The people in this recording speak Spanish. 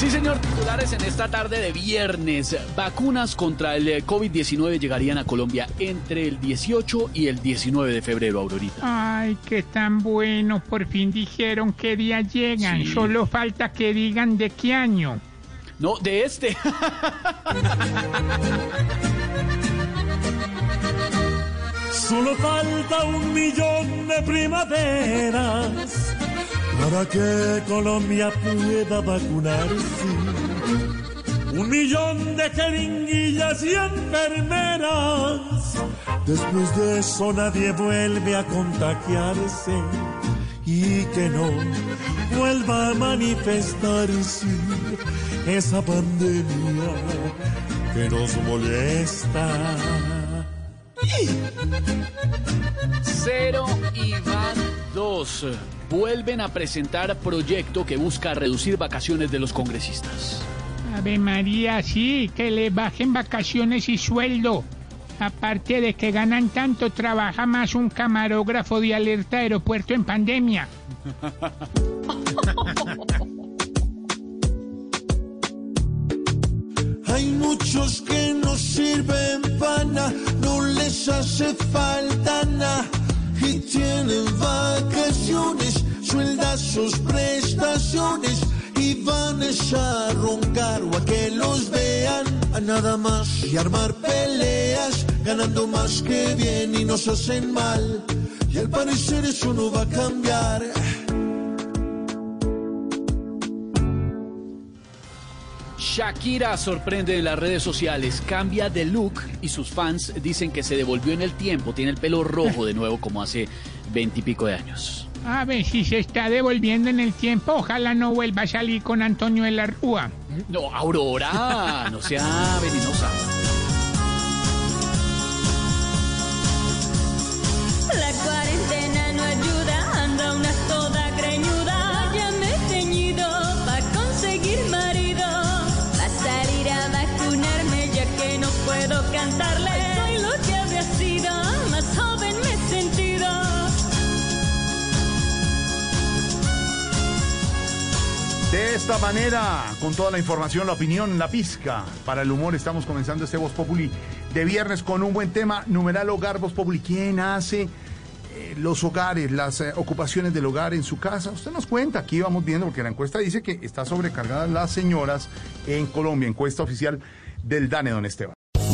Sí, señor. Titulares en esta tarde de viernes. Vacunas contra el eh, COVID-19 llegarían a Colombia entre el 18 y el 19 de febrero, Aurorita. Ay, qué tan bueno. Por fin dijeron qué día llegan. Sí. Solo falta que digan de qué año. No, de este. Solo falta un millón de primaveras para que Colombia pueda vacunarse. Un millón de jeringuillas y enfermeras. Después de eso nadie vuelve a contagiarse y que no vuelva a manifestarse esa pandemia que nos molesta. Cero y van dos. Vuelven a presentar proyecto que busca reducir vacaciones de los congresistas. Ave María, sí, que le bajen vacaciones y sueldo. Aparte de que ganan tanto, trabaja más un camarógrafo de alerta aeropuerto en pandemia. Hay muchos que no sirven pana, no les hace falta nada y tienen sueldazos, prestaciones y van a roncar o a que los vean a nada más y armar peleas, ganando más que bien y nos hacen mal. Y al parecer eso no va a cambiar. Shakira sorprende en las redes sociales, cambia de look y sus fans dicen que se devolvió en el tiempo, tiene el pelo rojo de nuevo como hace veintipico de años. A ver si se está devolviendo en el tiempo. Ojalá no vuelva a salir con Antonio de la Rúa. No, Aurora, no sea venenosa. La cuarentena no ayuda, anda una toda greñuda. Ya me he teñido para conseguir marido. Va a salir a vacunarme ya que no puedo cantarle. Esta manera, con toda la información, la opinión, la pizca, para el humor, estamos comenzando este Voz Populi de viernes con un buen tema, numeral hogar Voz Populi. ¿Quién hace eh, los hogares, las eh, ocupaciones del hogar en su casa? Usted nos cuenta, aquí vamos viendo, porque la encuesta dice que está sobrecargada las señoras en Colombia, encuesta oficial del DANE, don Esteban.